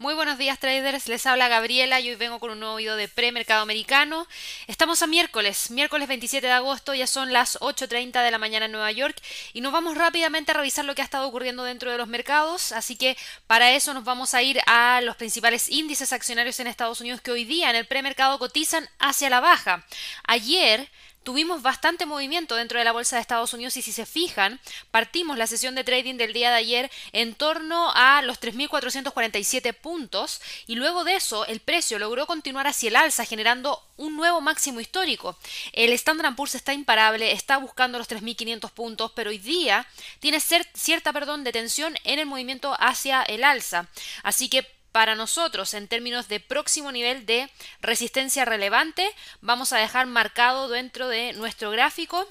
Muy buenos días traders, les habla Gabriela y hoy vengo con un nuevo video de premercado americano. Estamos a miércoles, miércoles 27 de agosto, ya son las 8.30 de la mañana en Nueva York y nos vamos rápidamente a revisar lo que ha estado ocurriendo dentro de los mercados, así que para eso nos vamos a ir a los principales índices accionarios en Estados Unidos que hoy día en el premercado cotizan hacia la baja. Ayer tuvimos bastante movimiento dentro de la bolsa de Estados Unidos y si se fijan, partimos la sesión de trading del día de ayer en torno a los 3.447 puntos y luego de eso el precio logró continuar hacia el alza generando un nuevo máximo histórico. El Standard Poor's está imparable, está buscando los 3.500 puntos, pero hoy día tiene cierta perdón, de tensión en el movimiento hacia el alza. Así que para nosotros en términos de próximo nivel de resistencia relevante vamos a dejar marcado dentro de nuestro gráfico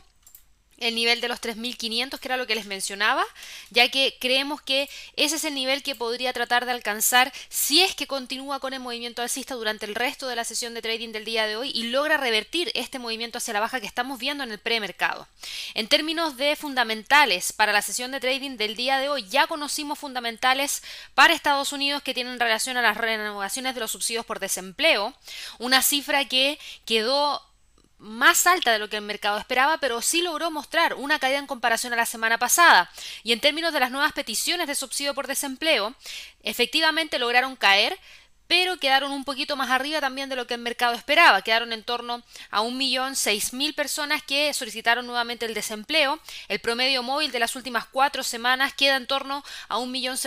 el nivel de los 3.500, que era lo que les mencionaba, ya que creemos que ese es el nivel que podría tratar de alcanzar si es que continúa con el movimiento alcista durante el resto de la sesión de trading del día de hoy y logra revertir este movimiento hacia la baja que estamos viendo en el premercado. En términos de fundamentales para la sesión de trading del día de hoy, ya conocimos fundamentales para Estados Unidos que tienen relación a las renovaciones de los subsidios por desempleo, una cifra que quedó más alta de lo que el mercado esperaba, pero sí logró mostrar una caída en comparación a la semana pasada. Y en términos de las nuevas peticiones de subsidio por desempleo, efectivamente lograron caer, pero quedaron un poquito más arriba también de lo que el mercado esperaba. Quedaron en torno a un millón seis mil personas que solicitaron nuevamente el desempleo. El promedio móvil de las últimas cuatro semanas queda en torno a un millón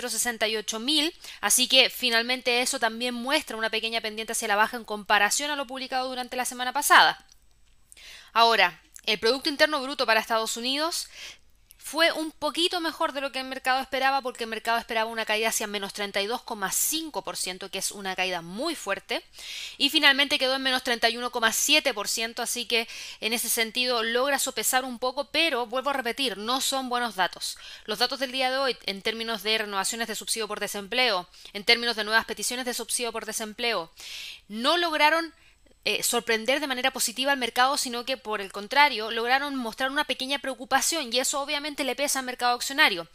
ocho mil. Así que finalmente eso también muestra una pequeña pendiente hacia la baja en comparación a lo publicado durante la semana pasada. Ahora, el Producto Interno Bruto para Estados Unidos fue un poquito mejor de lo que el mercado esperaba porque el mercado esperaba una caída hacia menos 32,5%, que es una caída muy fuerte, y finalmente quedó en menos 31,7%, así que en ese sentido logra sopesar un poco, pero vuelvo a repetir, no son buenos datos. Los datos del día de hoy en términos de renovaciones de subsidio por desempleo, en términos de nuevas peticiones de subsidio por desempleo, no lograron eh, sorprender de manera positiva al mercado, sino que por el contrario lograron mostrar una pequeña preocupación y eso obviamente le pesa al mercado accionario.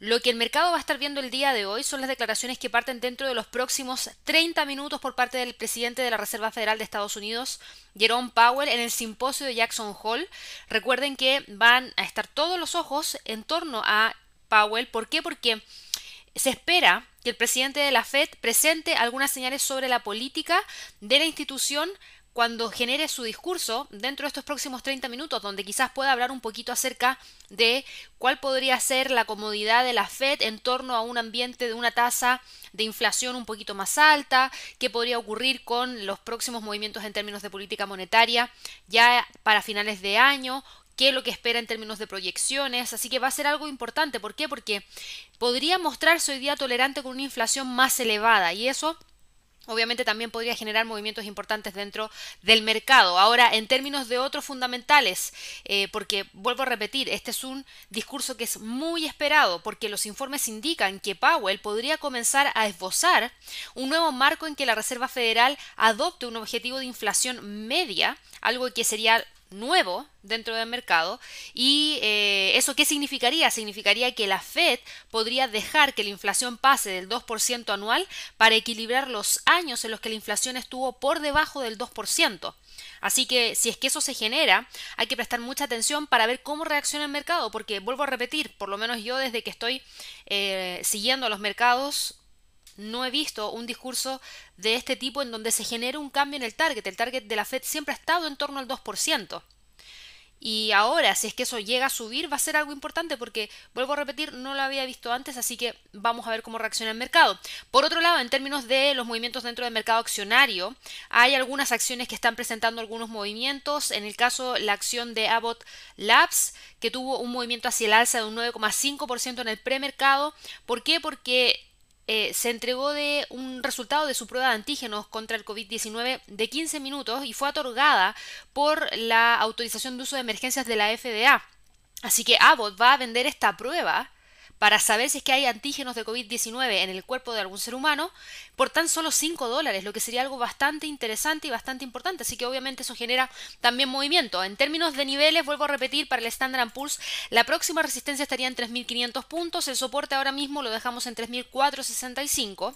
Lo que el mercado va a estar viendo el día de hoy son las declaraciones que parten dentro de los próximos 30 minutos por parte del presidente de la Reserva Federal de Estados Unidos, Jerome Powell, en el simposio de Jackson Hole. Recuerden que van a estar todos los ojos en torno a Powell. ¿Por qué? Porque se espera que el presidente de la Fed presente algunas señales sobre la política de la institución cuando genere su discurso dentro de estos próximos 30 minutos, donde quizás pueda hablar un poquito acerca de cuál podría ser la comodidad de la Fed en torno a un ambiente de una tasa de inflación un poquito más alta, qué podría ocurrir con los próximos movimientos en términos de política monetaria ya para finales de año, qué es lo que espera en términos de proyecciones, así que va a ser algo importante. ¿Por qué? Porque podría mostrarse hoy día tolerante con una inflación más elevada y eso obviamente también podría generar movimientos importantes dentro del mercado. Ahora, en términos de otros fundamentales, eh, porque vuelvo a repetir, este es un discurso que es muy esperado, porque los informes indican que Powell podría comenzar a esbozar un nuevo marco en que la Reserva Federal adopte un objetivo de inflación media, algo que sería nuevo dentro del mercado y eh, eso qué significaría? Significaría que la Fed podría dejar que la inflación pase del 2% anual para equilibrar los años en los que la inflación estuvo por debajo del 2%. Así que si es que eso se genera, hay que prestar mucha atención para ver cómo reacciona el mercado, porque vuelvo a repetir, por lo menos yo desde que estoy eh, siguiendo los mercados, no he visto un discurso de este tipo en donde se genere un cambio en el target. El target de la Fed siempre ha estado en torno al 2%. Y ahora, si es que eso llega a subir, va a ser algo importante porque, vuelvo a repetir, no lo había visto antes, así que vamos a ver cómo reacciona el mercado. Por otro lado, en términos de los movimientos dentro del mercado accionario, hay algunas acciones que están presentando algunos movimientos. En el caso, la acción de Abbott Labs, que tuvo un movimiento hacia el alza de un 9,5% en el premercado. ¿Por qué? Porque eh, se entregó de un resultado de su prueba de antígenos contra el COVID-19 de 15 minutos y fue otorgada por la autorización de uso de emergencias de la FDA. Así que Abbott va a vender esta prueba para saber si es que hay antígenos de COVID-19 en el cuerpo de algún ser humano por tan solo 5 dólares, lo que sería algo bastante interesante y bastante importante. Así que obviamente eso genera también movimiento. En términos de niveles, vuelvo a repetir, para el Standard Poor's, la próxima resistencia estaría en 3.500 puntos, el soporte ahora mismo lo dejamos en 3.465.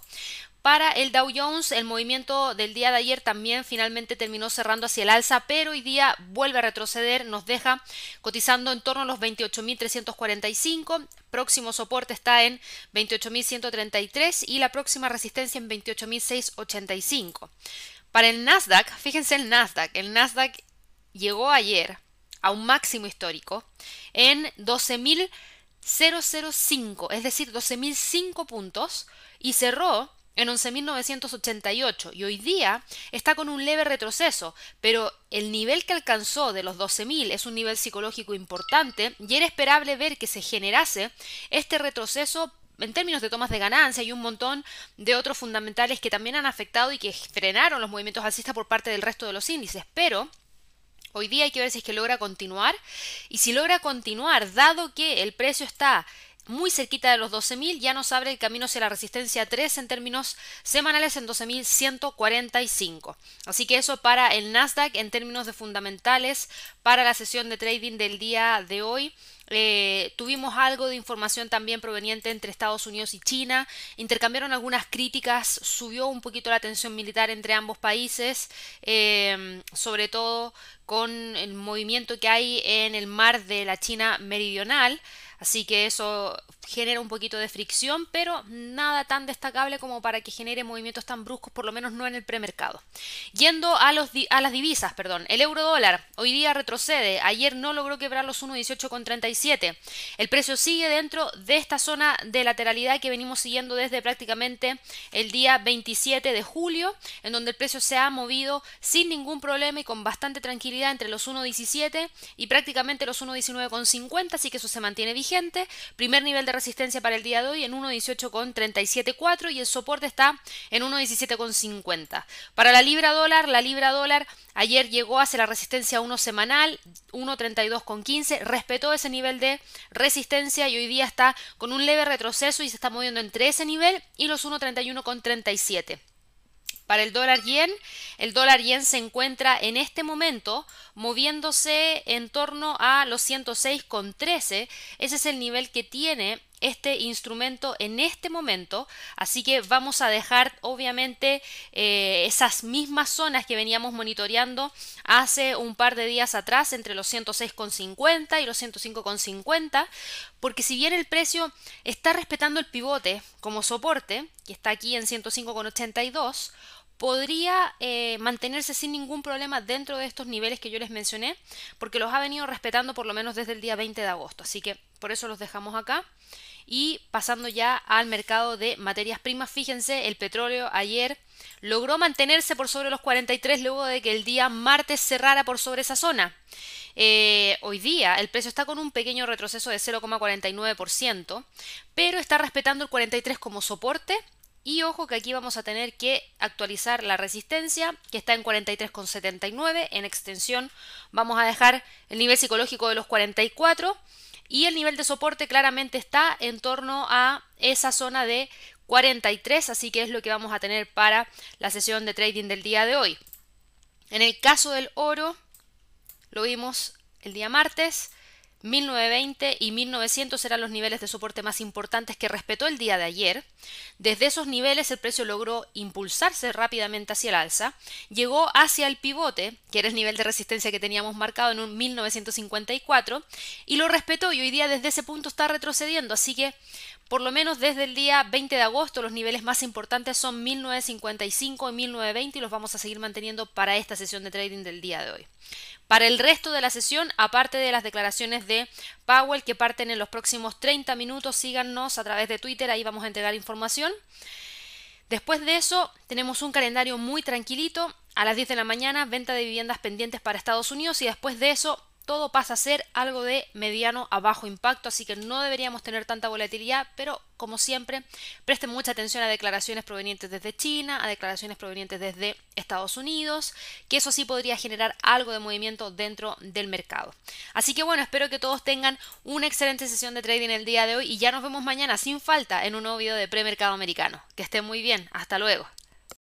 Para el Dow Jones, el movimiento del día de ayer también finalmente terminó cerrando hacia el alza, pero hoy día vuelve a retroceder, nos deja cotizando en torno a los 28.345. Próximo soporte está en 28.133 y la próxima resistencia en 28.685. Para el Nasdaq, fíjense el Nasdaq, el Nasdaq llegó ayer a un máximo histórico en 12.005, es decir, 12.005 puntos y cerró en 11.988 y hoy día está con un leve retroceso, pero el nivel que alcanzó de los 12.000 es un nivel psicológico importante y era esperable ver que se generase este retroceso en términos de tomas de ganancia y un montón de otros fundamentales que también han afectado y que frenaron los movimientos alcistas por parte del resto de los índices, pero Hoy día hay que ver si es que logra continuar y si logra continuar, dado que el precio está muy cerquita de los 12.000, ya nos abre el camino hacia la resistencia 3 en términos semanales en 12.145. Así que eso para el Nasdaq en términos de fundamentales para la sesión de trading del día de hoy. Eh, tuvimos algo de información también proveniente entre Estados Unidos y China. Intercambiaron algunas críticas, subió un poquito la tensión militar entre ambos países, eh, sobre todo con el movimiento que hay en el mar de la China meridional. Así que eso genera un poquito de fricción, pero nada tan destacable como para que genere movimientos tan bruscos, por lo menos no en el premercado. Yendo a, los, a las divisas, perdón, el euro dólar hoy día retrocede, ayer no logró quebrar los 1.18,37. El precio sigue dentro de esta zona de lateralidad que venimos siguiendo desde prácticamente el día 27 de julio, en donde el precio se ha movido sin ningún problema y con bastante tranquilidad entre los 1.17 y prácticamente los 1.19,50, así que eso se mantiene vigente Primer nivel resistencia para el día de hoy en 1.18,374 y el soporte está en 1.17,50. Para la libra dólar, la libra dólar ayer llegó hacia la resistencia 1 semanal, 1.32,15, respetó ese nivel de resistencia y hoy día está con un leve retroceso y se está moviendo entre ese nivel y los 1.31,37. Para el dólar yen, el dólar yen se encuentra en este momento moviéndose en torno a los 106,13. Ese es el nivel que tiene este instrumento en este momento así que vamos a dejar obviamente eh, esas mismas zonas que veníamos monitoreando hace un par de días atrás entre los 106,50 y los 105,50 porque si bien el precio está respetando el pivote como soporte que está aquí en 105,82 podría eh, mantenerse sin ningún problema dentro de estos niveles que yo les mencioné, porque los ha venido respetando por lo menos desde el día 20 de agosto. Así que por eso los dejamos acá. Y pasando ya al mercado de materias primas, fíjense, el petróleo ayer logró mantenerse por sobre los 43 luego de que el día martes cerrara por sobre esa zona. Eh, hoy día el precio está con un pequeño retroceso de 0,49%, pero está respetando el 43 como soporte y ojo que aquí vamos a tener que actualizar la resistencia, que está en 43,79. En extensión vamos a dejar el nivel psicológico de los 44. Y el nivel de soporte claramente está en torno a esa zona de 43, así que es lo que vamos a tener para la sesión de trading del día de hoy. En el caso del oro, lo vimos el día martes, 1920 y 1900 eran los niveles de soporte más importantes que respetó el día de ayer. Desde esos niveles el precio logró impulsarse rápidamente hacia el alza, llegó hacia el pivote, que era el nivel de resistencia que teníamos marcado en un 1954, y lo respetó y hoy día desde ese punto está retrocediendo, así que por lo menos desde el día 20 de agosto los niveles más importantes son 1955 y 1920 y los vamos a seguir manteniendo para esta sesión de trading del día de hoy. Para el resto de la sesión, aparte de las declaraciones de Powell que parten en los próximos 30 minutos, síganos a través de Twitter, ahí vamos a entregar información. Después de eso, tenemos un calendario muy tranquilito. A las 10 de la mañana, venta de viviendas pendientes para Estados Unidos y después de eso, todo pasa a ser algo de mediano a bajo impacto, así que no deberíamos tener tanta volatilidad, pero como siempre, presten mucha atención a declaraciones provenientes desde China, a declaraciones provenientes desde Estados Unidos, que eso sí podría generar algo de movimiento dentro del mercado. Así que bueno, espero que todos tengan una excelente sesión de trading el día de hoy y ya nos vemos mañana sin falta en un nuevo video de premercado americano. Que estén muy bien, hasta luego.